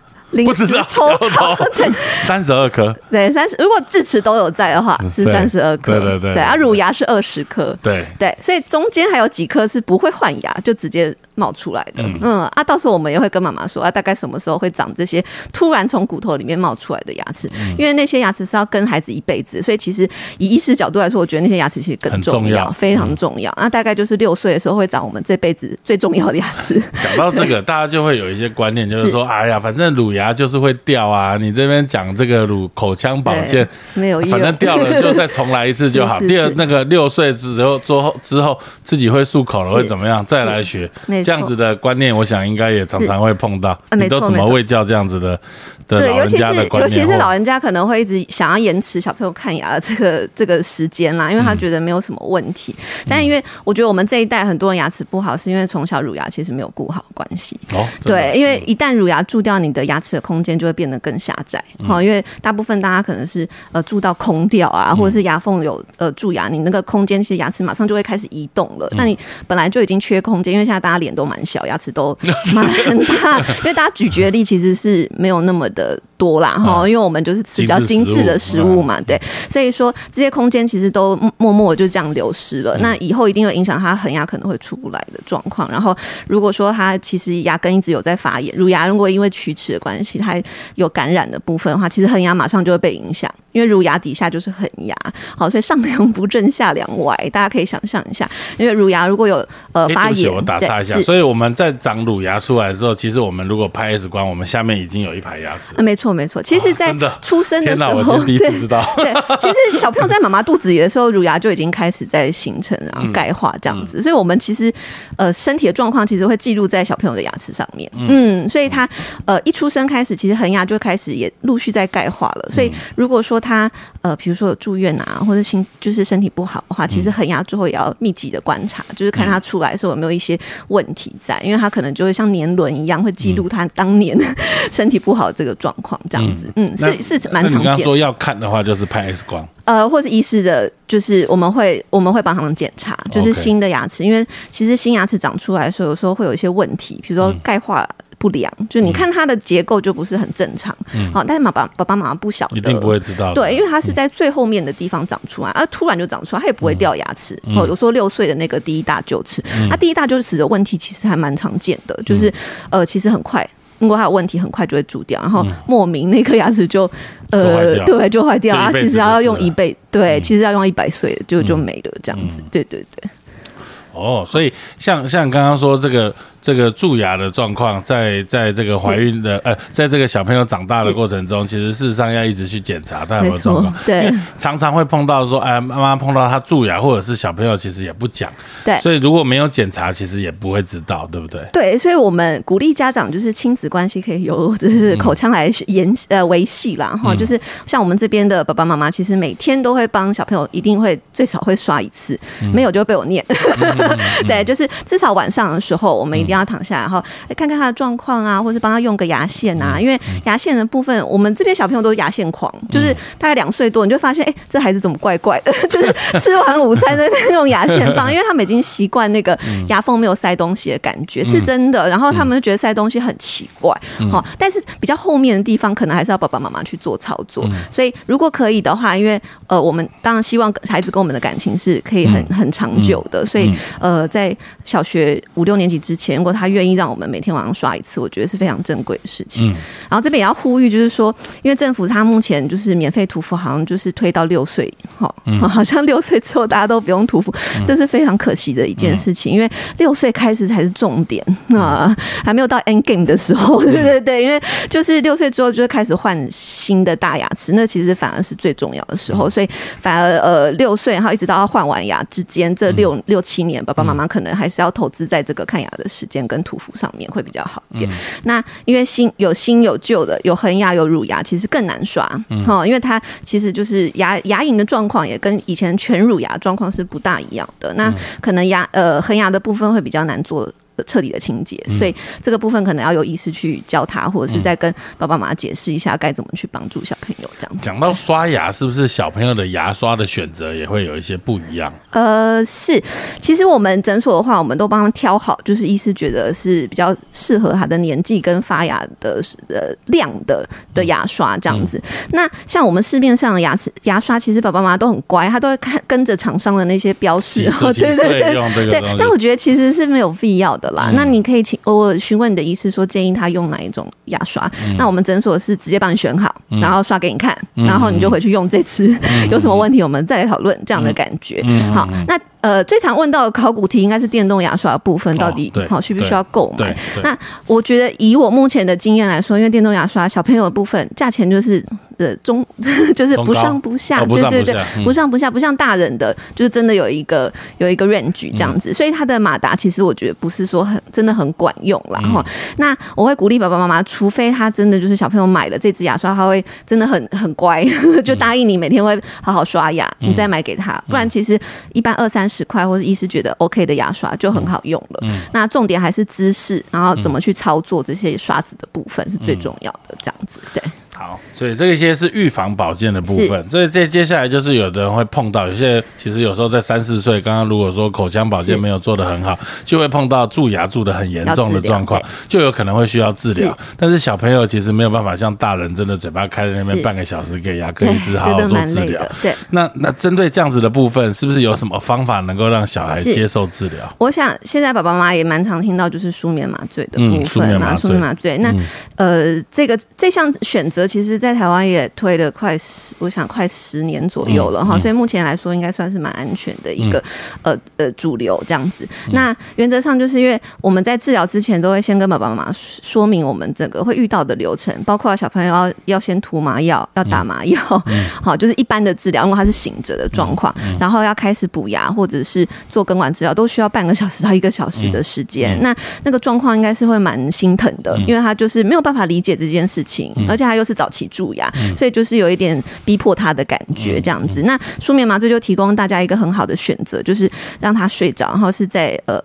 不知道，抽 对，三十二颗，对，三十。如果智齿都有在的话，是三十二颗，对对对。对啊，乳牙是二十颗，对对，所以中间还有几颗是不会换牙，就直接。冒出来的，嗯啊，到时候我们也会跟妈妈说啊，大概什么时候会长这些突然从骨头里面冒出来的牙齿？因为那些牙齿是要跟孩子一辈子，所以其实以医师角度来说，我觉得那些牙齿其实更重要，非常重要。那大概就是六岁的时候会长我们这辈子最重要的牙齿。讲到这个，大家就会有一些观念，就是说，哎呀，反正乳牙就是会掉啊，你这边讲这个乳口腔保健没有，反正掉了就再重来一次就好。第二，那个六岁之后之后之后自己会漱口了会怎么样？再来学。这样子的观念，我想应该也常常会碰到。你都怎么喂教这样子的？对，尤其是尤其是老人家可能会一直想要延迟小朋友看牙的这个这个时间啦，因为他觉得没有什么问题。但因为我觉得我们这一代很多人牙齿不好，是因为从小乳牙其实没有顾好关系。哦，对，因为一旦乳牙蛀掉，你的牙齿的空间就会变得更狭窄。好，因为大部分大家可能是呃蛀到空掉啊，或者是牙缝有呃蛀牙，你那个空间其实牙齿马上就会开始移动了。那你本来就已经缺空间，因为现在大家脸都蛮小，牙齿都 蛮大，因为大家咀嚼力其实是没有那么的。多啦哈，因为我们就是吃比较精致的食物嘛，对，所以说这些空间其实都默默就这样流失了。那以后一定会影响他恒牙可能会出不来的状况。然后如果说他其实牙根一直有在发炎，乳牙如果因为龋齿的关系，它有感染的部分的话，其实恒牙马上就会被影响。因为乳牙底下就是恒牙，好，所以上梁不正下梁歪，大家可以想象一下。因为乳牙如果有呃发炎，我打岔一下，所以我们在长乳牙出来之后，其实我们如果拍 X 光，我们下面已经有一排牙齿。没错没错，其实，在出生的时候，第一次知道。对，其实小朋友在妈妈肚子里的时候，乳牙就已经开始在形成，然后钙化这样子。所以，我们其实呃身体的状况其实会记录在小朋友的牙齿上面。嗯，所以他呃一出生开始，其实恒牙就开始也陆续在钙化了。所以，如果说他呃，比如说有住院啊，或者心就是身体不好的话，其实恒牙之后也要密集的观察，就是看他出来的时候有没有一些问题在，因为他可能就会像年轮一样，会记录他当年 身体不好这个状况，这样子。嗯，是是蛮常见。你刚刚说要看的话，就是拍 X 光。呃，或者医师的，就是我们会我们会帮他们检查，就是新的牙齿，因为其实新牙齿长出来的时候，有时候会有一些问题，比如说钙化。不良，就你看它的结构就不是很正常，好，但是爸爸爸爸妈妈不晓得，一定不会知道。对，因为它是在最后面的地方长出来，而突然就长出来，它也不会掉牙齿。嗯哦，我说六岁的那个第一大臼齿，它第一大臼齿的问题其实还蛮常见的，就是嗯呃，其实很快。如果它有问题，很快就会蛀掉，然后莫名那颗牙齿就嗯呃，掉对，就坏掉。它其实要用一辈，对，嗯其实要用一百岁就就没了，这样子。对对对。哦，所以像像刚刚说这个这个蛀牙的状况，在在这个怀孕的呃，在这个小朋友长大的是。过程中，其实事实上要一直去检查他有没有状况，，对。常常会碰到说，哎，妈妈碰到他蛀牙，或者是小朋友其实也不讲，对。所以如果没有检查，其实也不会知道，对不对？对，所以我们鼓励家长就是亲子关系可以由就是口腔来延呃维系啦哈，就是像我们这边的爸爸妈妈，其实每天都会帮小朋友一定会最少会刷一次，没有就会被我念。对，就是至少晚上的时候，我们一定要躺下来，然后哎看看他的状况啊，或是帮他用个牙线啊，因为牙线的部分，我们这边小朋友都是牙线狂，就是大概两岁多，你就发现哎，这孩子怎么怪怪的，就是吃完午餐在那边用牙线棒，因为他们已经习惯那个牙缝没有塞东西的感觉，是真的。然后他们就觉得塞东西很奇怪，好，但是比较后面的地方可能还是要爸爸妈妈去做操作。所以如果可以的话，因为呃，我们当然希望孩子跟我们的感情是可以很很长久的，所以呃，在小学五六年级之前，如果他愿意让我们每天晚上刷一次，我觉得是非常珍贵的事情。然后这边也要呼吁，就是说，因为政府他目前就是免费涂氟，好像就是推到六岁，哈、好像六岁之后大家都不用涂氟，这是非常可惜的一件事情，因为六岁开始才是重点啊，还没有到 end game 的时候，对对对，因为就是六岁之后就会开始换新的大牙齿，那其实反而是最重要的时候，所以反而呃六岁，然后一直到他换完牙之间这六、六七年，爸爸妈妈可能还是要投资在这个看牙的时间跟涂氟上面会比较好一点。那因为新有新有旧的，有恒牙有乳牙，其实更难刷哈、因为它其实就是牙牙龈的状况也跟以前全乳牙状况是不大一样的。那可能牙呃恒牙的部分会比较难做。彻底的清洁，所以这个部分可能要有医师去教他，或者是再跟爸爸妈妈解释一下该怎么去帮助小朋友这样子。讲到刷牙，是不是小朋友的牙刷的选择也会有一些不一样？呃，是，其实我们诊所的话，我们都帮他挑好，就是医师觉得是比较适合他的年纪跟发芽的呃量的的牙刷这样子。那像我们市面上的牙齿牙刷，其实爸爸妈妈都很乖，他都会看跟着厂商的那些标示，几然后几对对对对，但我觉得其实是没有必要的啦。那你可以请我询问你的医师说，建议他用哪一种牙刷。那我们诊所是直接帮你选好，然后刷给你看，然后你就回去用这支。有什么问题，我们再来讨论这样的感觉。好，那呃，最常问到的考古题应该是电动牙刷的部分，到底对好需不需要购买那我觉得以我目前的经验来说，因为电动牙刷小朋友的部分价钱就是呃中，就是不上不下，哦对对对不上不下，不像大人的，就是真的有一个有一个 range 这样子，所以它的马达其实我觉得不是说很真的很管用啦哈。那我会鼓励爸爸妈妈，除非他真的就是小朋友买了这支牙刷，他会真的很很乖，就答应你每天会好好刷牙，你再买给他，不然其实一般二三十块或者医师觉得 OK 的牙刷就很好用了。那重点还是姿势，然后怎么去操作这些刷子的部分是最重要的，这样子对。好，所以这些是预防保健的部分。所以这接下来就是有的人会碰到，有些其实有时候在三四岁，刚刚如果说口腔保健没有做得很好，就会碰到蛀牙蛀得很严重的状况就有可能会需要治疗。但是小朋友其实没有办法像大人真的嘴巴开在那边半个小时给牙科医师好好做治疗。对，那那针对这样子的部分，是不是有什么方法能够让小孩接受治疗？我想现在爸爸妈妈也蛮常听到就是舒眠麻醉的嗯部分嘛，舒眠麻醉舒眠麻醉。那呃，这个这项选择其实，在台湾也推了快十，我想快十年左右了哈，所以目前来说应该算是蛮安全的一个呃呃主流这样子。那原则上就是因为我们在治疗之前都会先跟爸爸妈妈说明我们整个会遇到的流程，包括小朋友要要先涂麻药，要打麻药，好，就是一般的治疗，因为他是醒着的状况，然后要开始补牙或者是做根管治疗，都需要半个小时到一个小时的时间。那那个状况应该是会蛮心疼的，因为他就是没有办法理解这件事情，而且他又是早期蛀牙，所以就是有一点逼迫他的感觉这样子。那舒眠麻醉就提供大家一个很好的选择，就是让他睡着，然后是在呃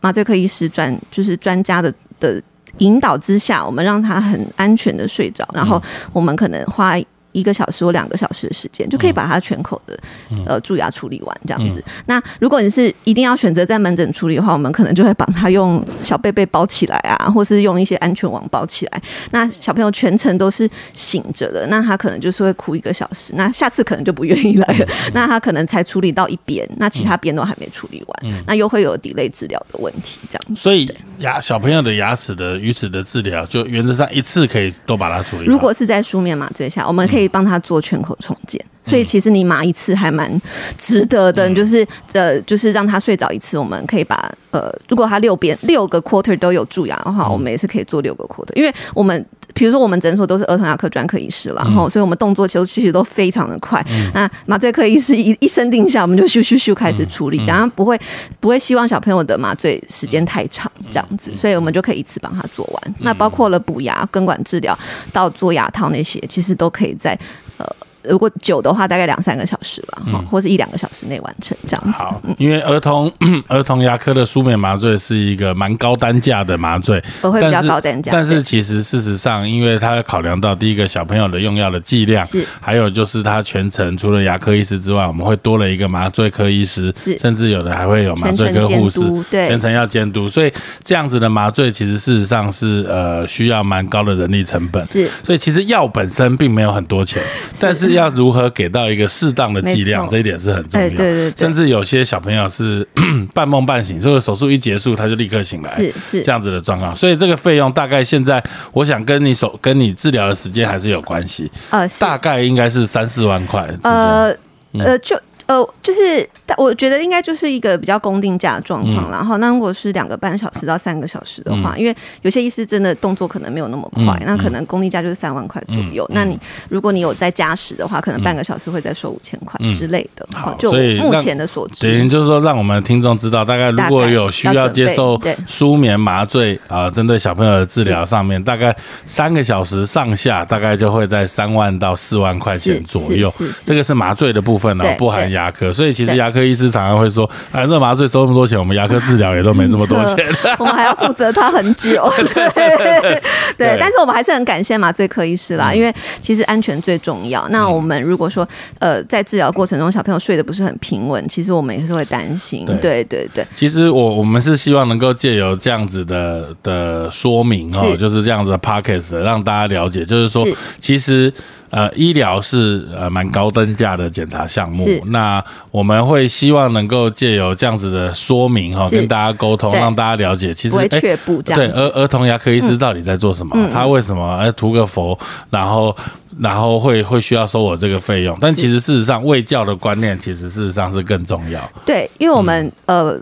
麻醉科医师专就是专家的的引导之下，我们让他很安全的睡着，然后我们可能花。一个小时或两个小时的时间，就可以把它全口的呃蛀牙处理完这样子。那如果你是一定要选择在门诊处理的话，我们可能就会帮他用小被被包起来啊，或是用一些安全网包起来。那小朋友全程都是醒着的，那他可能就是会哭一个小时，那下次可能就不愿意来了。那他可能才处理到一边，那其他边都还没处理完，那又会有 delay 治疗的问题这样。所以牙小朋友的牙齿的龋齿的治疗，就原则上一次可以都把它处理。如果是在书面麻醉下，我们可以帮他做全口重建。所以其实你麻一次还蛮值得的，就是呃，就是让他睡着一次，我们可以把呃，如果他六边六个 quarter 都有蛀牙的话，我们也是可以做六个 quarter，因为我们比如说我们诊所都是儿童牙科专科医师了，然后所以我们动作其实其实都非常的快。那麻醉科医师一一声令下，我们就咻咻咻开始处理，这样不会不会希望小朋友的麻醉时间太长，这样子，所以我们就可以一次帮他做完。那包括了补牙、根管治疗到做牙套那些，其实都可以在呃。如果久的话，大概两三个小时吧，哈，或者一两个小时内完成这样子。好，因为儿童 儿童牙科的舒美麻醉是一个蛮高单价的麻醉，会比较高单价。但是其实事实上，因为它考量到第一个小朋友的用药的剂量，是，还有就是他全程除了牙科医师之外，我们会多了一个麻醉科医师，是，甚至有的还会有麻醉科护士，对，全程要监督。所以这样子的麻醉，其实事实上是呃需要蛮高的人力成本，是。所以其实药本身并没有很多钱，但是要如何给到一个适当的剂量，这一点是很重要。对对对，甚至有些小朋友是 半梦半醒，就是手术一结束他就立刻醒来，是是这样子的状况。所以这个费用大概现在，我想跟你手跟你治疗的时间还是有关系。呃，大概应该是三四万块。呃呃，就。呃，就是，我觉得应该就是一个比较公定价的状况。然后，那如果是两个半小时到三个小时的话，因为有些医师真的动作可能没有那么快，那可能公定价就是三万块左右。那你如果你有在加时的话，可能半个小时会再收五千块之类的。好，就目前的所知，等于就是说，让我们听众知道，大概如果有需要接受舒眠麻醉啊，针对小朋友的治疗上面，大概三个小时上下，大概就会在三万到四万块钱左右。这个是麻醉的部分呢，不含。牙科，所以其实牙科医师常常会说：“哎，这麻醉收那么多钱，我们牙科治疗也都没这么多 钱，我们还要负责他很久。” 对。对，但是我们还是很感谢麻醉科医师啦，因为其实安全最重要。那我们如果说呃，在治疗过程中小朋友睡得不是很平稳，其实我们也是会担心。对。对对，其实我我们是希望能够借由这样子的的说明哦，就是这样子的 pockets 让大家了解，就是说其实。呃，医疗是呃蛮高单价的检查项目，那我们会希望能够借由这样子的说明哈，跟大家沟通，让大家了解，其实哎，对儿儿童牙科医师到底在做什么？他为什么哎涂个佛，然后然后会会需要收我这个费用？但其实事实上，卫教的观念其实事实上是更重要。对，因为我们呃。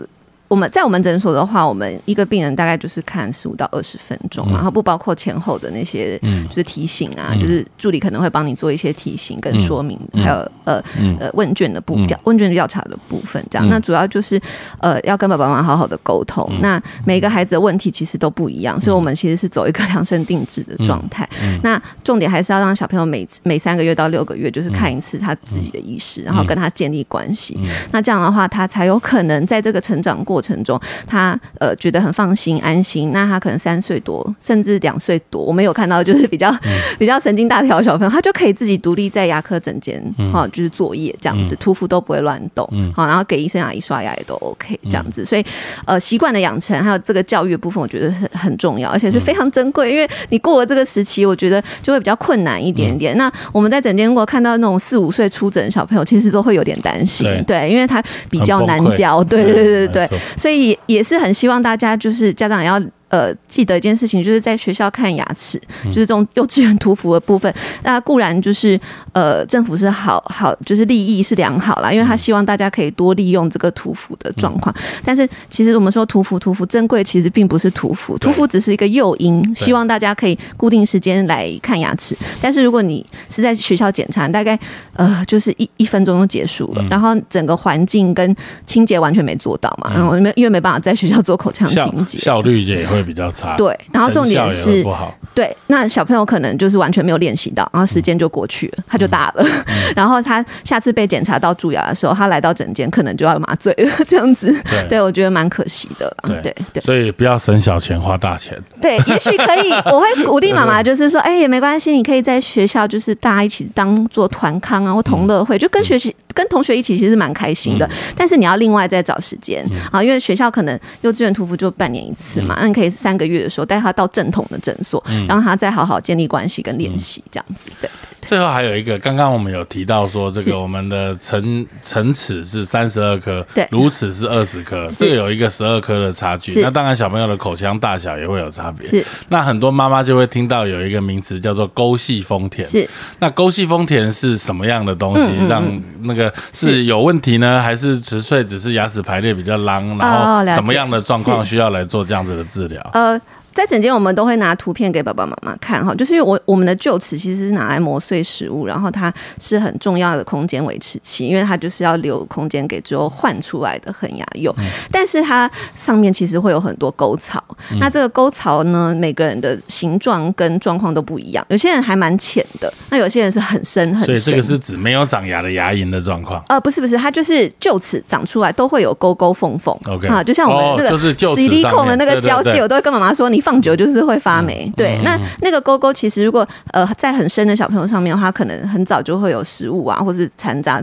我们在我们诊所的话，我们一个病人大概就是看十五到二十分钟，然后不包括前后的那些，就是提醒啊，就是助理可能会帮你做一些提醒跟说明，还有呃呃问卷的步调、问卷调查的部分，这样。那主要就是呃要跟爸爸妈妈好好的沟通。那每个孩子的问题其实都不一样，所以我们其实是走一个量身定制的状态。那重点还是要让小朋友每每三个月到六个月就是看一次他自己的医师，然后跟他建立关系。那这样的话，他才有可能在这个成长过。程中，他呃觉得很放心安心。那他可能三岁多，甚至两岁多，我们有看到就是比较 比较神经大条小朋友，他就可以自己独立在牙科诊间哈，就是作业这样子，涂氟都不会乱动，好，然后给医生阿姨刷牙也都 OK 这样子。所以呃，习惯的养成还有这个教育的部分，我觉得很很重要，而且是非常珍贵。因为你过了这个时期，我觉得就会比较困难一点点。那我们在诊间如果看到那种四五岁出诊的小朋友，其实都会有点担心，对，因为他比较难教，对对对对对。所以也是很希望大家，就是家长要。呃，记得一件事情，就是在学校看牙齿，就是这种幼稚园涂氟的部分。那固然就是呃，政府是好好，就是利益是良好啦，因为他希望大家可以多利用这个涂氟的状况。但是其实我们说涂氟涂氟珍贵，其实并不是涂氟，涂氟只是一个诱因，希望大家可以固定时间来看牙齿。但是如果你是在学校检查，大概呃就是一一分钟就结束了，然后整个环境跟清洁完全没做到嘛，然后没因为没办法在学校做口腔清洁，效率也会。比较差，对，然后重点是对，那小朋友可能就是完全没有练习到，然后时间就过去了，他就大了，然后他下次被检查到蛀牙的时候，他来到诊间可能就要麻醉了，这样子，对对我觉得蛮可惜的啦，对对所以不要省小钱花大钱。对，也许可以，我会鼓励妈妈，就是说，哎，也没关系，你可以在学校就是大家一起当做团康啊或同乐会，就跟学习跟同学一起，其实蛮开心的。但是你要另外再找时间啊，因为学校可能幼稚园屠夫就半年一次嘛，那你可以三个月的时候带他到正统的诊所，让他再好好建立关系跟练习，这样子。对。最后还有一个，刚刚我们有提到说，这个我们的成成齿是三十二颗，对，乳齿是二十颗，这个有一个十二颗的差距。那当然，小朋友的口腔大小也会有差别。是。那很多妈妈就会听到有一个名词叫做沟系丰田。是。那沟系丰田是什么样的东西？让那个是有问题呢，还是纯粹只是牙齿排列比较狼？然后什么样的状况需要来做这样子的治疗？呃。在整间，我们都会拿图片给爸爸妈妈看哈，就是我我们的臼齿其实是拿来磨碎食物，然后它是很重要的空间维持器，因为它就是要留空间给之后换出来的恒牙用。但是它上面其实会有很多沟槽，那这个沟槽呢，每个人的形状跟状况都不一样，有些人还蛮浅的，那有些人是很深很深。所以这个是指没有长牙的牙龈的状况？呃，不是不是，它就是臼齿长出来都会有沟沟缝缝。OK，啊，就像我们那个就是臼齿上的那个交界，我都会跟妈妈说你。放久就是会发霉，对。那那个沟沟其实如果呃在很深的小朋友上面的话，可能很早就会有食物啊，或是残渣。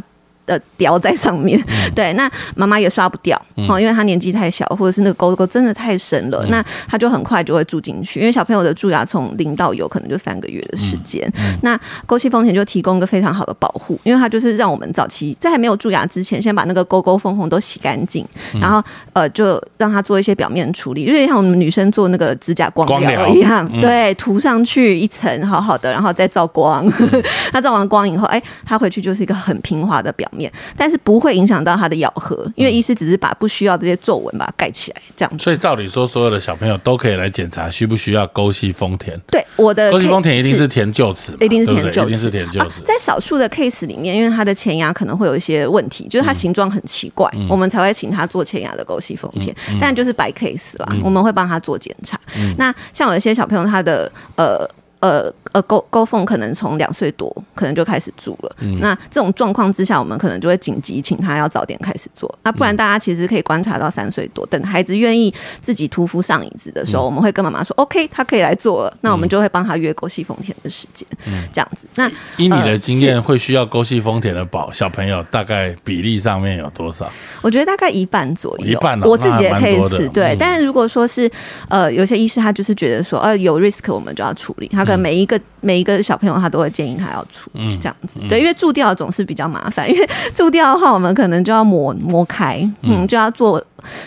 的雕在上面，对，那妈妈也刷不掉哦，因为她年纪太小，或者是那个沟沟真的太深了，那她就很快就会蛀进去。因为小朋友的蛀牙从零到有可能就三个月的时间，那沟系丰田就提供一个非常好的保护，因为它就是让我们早期在还没有蛀牙之前，先把那个沟沟缝缝都洗干净，然后呃就让它做一些表面处理，因为像我们女生做那个指甲光疗一样，对，涂上去一层好好的，然后再照光，那照完光以后，哎，它回去就是一个很平滑的表。面，但是不会影响到他的咬合，因为医师只是把不需要这些皱纹把它盖起来，这样。所以照理说，所有的小朋友都可以来检查需不需要沟系丰田。对，我的沟系丰田一定是填臼齿，一定是填臼齿，一定是填臼齿。在少数的 case 里面，因为他的前牙可能会有一些问题，就是它形状很奇怪，我们才会请他做前牙的沟系丰田。但就是白 case 啦，我们会帮他做检查。那像有一些小朋友，他的呃。呃呃，沟沟缝可能从两岁多可能就开始住了。那这种状况之下，我们可能就会紧急请他要早点开始做。那不然大家其实可以观察到三岁多，等孩子愿意自己涂敷上椅子的时候，我们会跟妈妈说：“OK，他可以来做了。”那我们就会帮他约沟系丰田的时间，这样子。那以你的经验，会需要勾系丰田的宝小朋友大概比例上面有多少？我觉得大概一半左右。一半，我自己也可以是对。但是如果说是呃，有些医师他就是觉得说，呃，有 risk 我们就要处理他可能。每一个 the 每一个小朋友，他都会建议他要出这样子，对，因为蛀掉总是比较麻烦，因为蛀掉的话，我们可能就要磨磨开，嗯，就要做。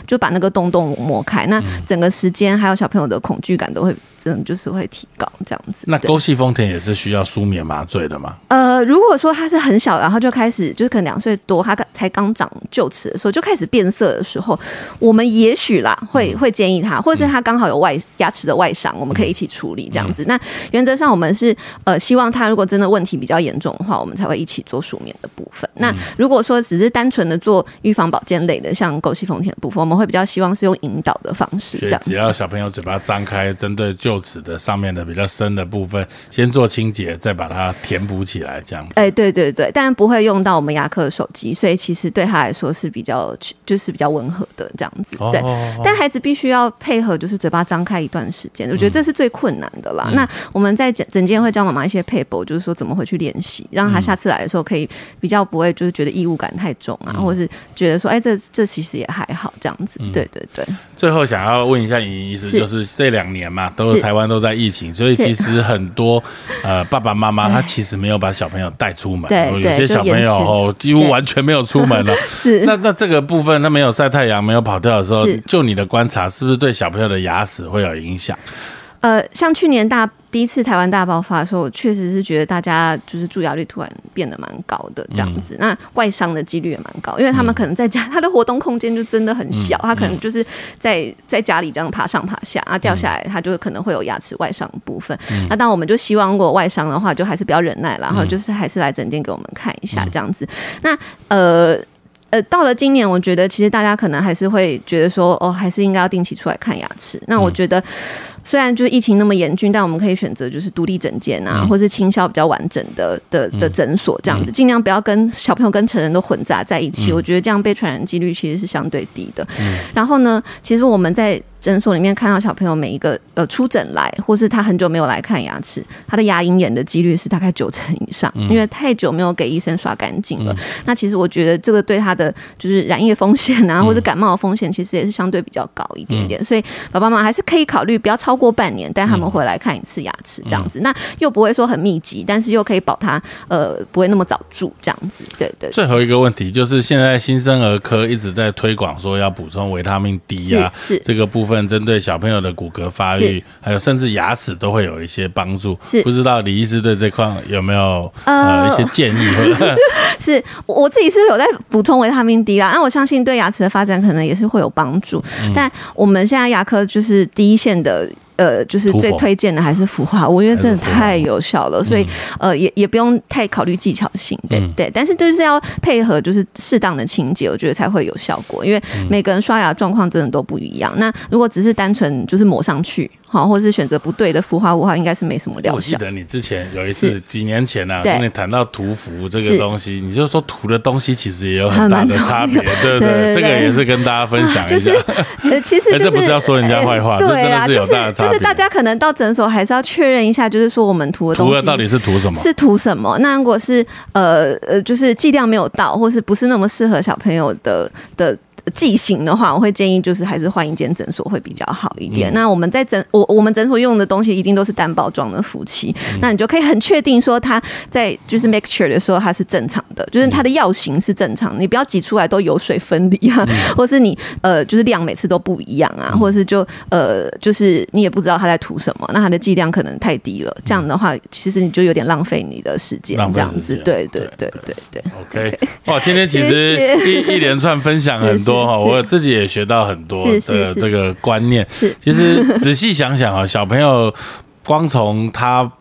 就把那个洞洞磨开，那整个时间还有小朋友的恐惧感都会真的就是会提高这样子。那沟系丰田也是需要舒眠麻醉的吗？呃，如果说他是很小，然后就开始就是可能两岁多，他才刚长臼齿的时候就开始变色的时候，我们也许啦会会建议他，或者是他刚好有外牙齿的外伤，我们可以一起处理这样子。那原则上我们是呃希望他如果真的问题比较严重的话，我们才会一起做舒眠的部分。那如果说只是单纯的做预防保健类的，像枸杞丰田。部分我们会比较希望是用引导的方式，这样只要小朋友嘴巴张开，针对臼齿的上面的比较深的部分，先做清洁，再把它填补起来，这样子。哎，对对对，但不会用到我们牙科的手机，所以其实对他来说是比较就是比较温和的这样子。对，但孩子必须要配合，就是嘴巴张开一段时间，我觉得这是最困难的啦。那我们在整整间会教妈妈一些配补，就是说怎么回去练习，让他下次来的时候可以比较不会就是觉得异物感太重啊，或者是觉得说哎这这其实也还好。这样子，对对对。最后想要问一下尹医师，就是这两年嘛，都是台湾都在疫情，所以其实很多 呃爸爸妈妈他其实没有把小朋友带出门，有些小朋友哦几乎完全没有出门了。是。那那这个部分，他没有晒太阳，没有跑跳的时候，就你的观察，是不是对小朋友的牙齿会有影响？呃，像去年大第一次台湾大爆发的时候，我确实是觉得大家就是蛀牙率突然变得蛮高的这样子。那外伤的几率也蛮高，因为他们可能在家，他的活动空间就真的很小，他可能就是在在家里这样爬上爬下，啊掉下来，他就可能会有牙齿外伤部分。那当我们就希望，如果外伤的话，就还是比较忍耐，然后就是还是来诊间给我们看一下这样子。那呃。呃，到了今年，我觉得其实大家可能还是会觉得说，哦，还是应该要定期出来看牙齿。那我觉得，虽然就是疫情那么严峻，但我们可以选择就是独立诊间啊，或是倾销比较完整的的的诊所这样子，尽量不要跟小朋友跟成人都混杂在一起。我觉得这样被传染几率其实是相对低的。然后呢，其实我们在。诊所里面看到小朋友每一个呃出诊来，或是他很久没有来看牙齿，他的牙龈炎的几率是大概九成以上，因为太久没有给医生刷干净了。那其实我觉得这个对他的就是染液风险啊，或者感冒的风险，其实也是相对比较高一点点。所以爸爸妈妈还是可以考虑不要超过半年带他们回来看一次牙齿，这样子，那又不会说很密集，但是又可以保他呃不会那么早住这样子。对对。最后一个问题就是现在新生儿科一直在推广说要补充维他命 D 啊，是这个部分。分针对小朋友的骨骼发育，还有甚至牙齿都会有一些帮助。是不知道李医师对这块有没有呃一些建议？是我自己是有在补充维他命 D 啦，那我相信对牙齿的发展可能也是会有帮助。但我们现在牙科就是第一线的。呃，就是最推荐的还是氟化物，因为真的太有效了，所以呃，也也不用太考虑技巧性，对对。但是就是要配合就是适当的清洁，我觉得才会有效果。因为每个人刷牙状况真的都不一样。那如果只是单纯就是抹上去。好，或者是选择不对的氟化物，话应该是没什么疗效。我记得你之前有一次几年前呢，跟你谈到涂氟这个东西，你就说涂的东西其实也有很大的差别，对不对？这个也是跟大家分享一下。呃，其实这不是要说人家坏话，对啊，就是就是大家可能到诊所还是要确认一下，就是说我们涂的东西到底是涂什么？是涂什么？那如果是呃呃，就是剂量没有到，或是不是那么适合小朋友的的。剂型的话，我会建议就是还是换一间诊所会比较好一点。那我们在诊我我们诊所用的东西一定都是单包装的服器，那你就可以很确定说它在就是 mixture 的时候它是正常的，就是它的药型是正常，你不要挤出来都油水分离啊，或是你呃就是量每次都不一样啊，或者是就呃就是你也不知道它在涂什么，那它的剂量可能太低了，这样的话其实你就有点浪费你的时间，这样子，对对对对对。OK，哇，今天其实 一一连串分享很多。哈，我自己也学到很多的这个观念。是，其实仔细想想啊，小朋友光从他。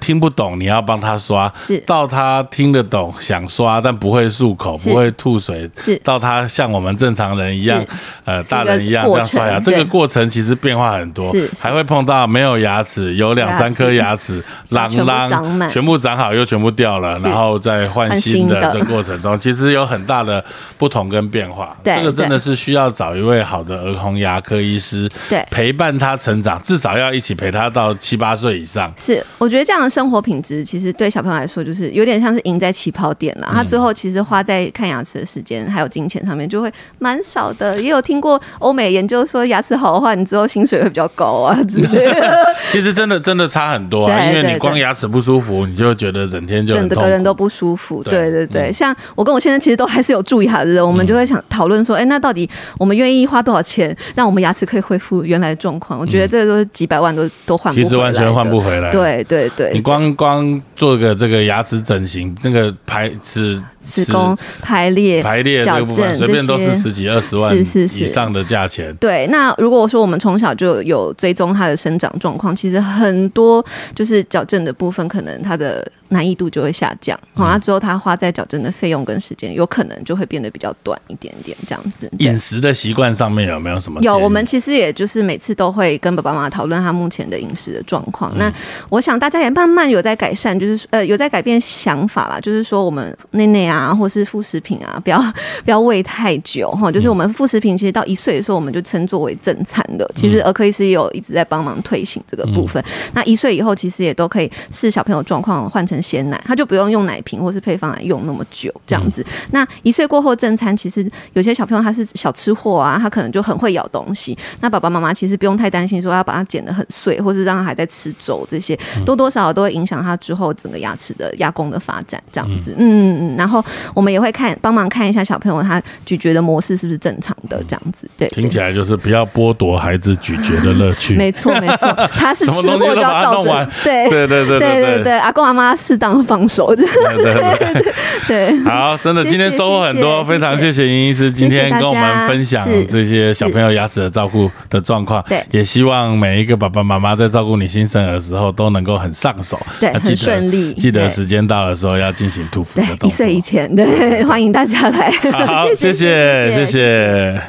听不懂，你要帮他刷；到他听得懂，想刷但不会漱口，不会吐水；到他像我们正常人一样，呃，大人一样这样刷牙。这个过程其实变化很多，还会碰到没有牙齿，有两三颗牙齿，啷啷，全部长好又全部掉了，然后再换新的。这过程中其实有很大的不同跟变化。这个真的是需要找一位好的儿童牙科医师，对，陪伴他成长，至少要一起陪他到七八岁以上。是，我觉得这样的生活品质其实对小朋友来说，就是有点像是赢在起跑点了。他最后其实花在看牙齿的时间还有金钱上面就会蛮少的。也有听过欧美研究说，牙齿好的话，你之后薪水会比较高啊之类的。其实真的真的差很多啊，因为你光牙齿不舒服，你就觉得整天就整个人都不舒服。对对对，像我跟我先生其实都还是有蛀牙的，我们就会想讨论说，哎，那到底我们愿意花多少钱，让我们牙齿可以恢复原来的状况？我觉得这都是几百万都都换，其实完全换不回来。对对对，你光。光做个这个牙齿整形，那个排齿齿弓排列排列矫正，随便都是十几二十万以上的价钱。对，那如果说我们从小就有追踪它的生长状况，其实很多就是矫正的部分，可能它的难易度就会下降。好，那之后他花在矫正的费用跟时间，有可能就会变得比较短一点点，这样子。饮食的习惯上面有没有什么？有，我们其实也就是每次都会跟爸爸妈妈讨论他目前的饮食的状况。那我想大家也慢慢有在。改善，就是呃有在改变想法啦，就是说我们内内啊，或是副食品啊，不要 不要喂太久哈。就是我们副食品其实到一岁的时候，我们就称作为正餐了。其实儿科医师也有一直在帮忙推行这个部分。那一岁以后，其实也都可以视小朋友状况换成鲜奶，他就不用用奶瓶或是配方来用那么久这样子。那一岁过后正餐，其实有些小朋友他是小吃货啊，他可能就很会咬东西。那爸爸妈妈其实不用太担心说要把它剪得很碎，或是让他还在吃粥这些，多多少少都会影响。他之后整个牙齿的牙弓的发展这样子，嗯嗯嗯，然后我们也会看帮忙看一下小朋友他咀嚼的模式是不是正常的这样子，对，听起来就是不要剥夺孩子咀嚼的乐趣，没错没错，他是吃货就要照着，对对对对对对对，阿公阿妈适当放手，对对 对，好，真的今天收获很多，非常谢谢。尹医师今天跟我们分享这些小朋友牙齿的照顾的状况，对，也希望每一个爸爸妈妈在照顾你新生儿的时候都能够很上 对，很顺利。记得时间到的时候要进行突防的动作。一岁以前，对，欢迎大家来。好，谢谢，谢谢。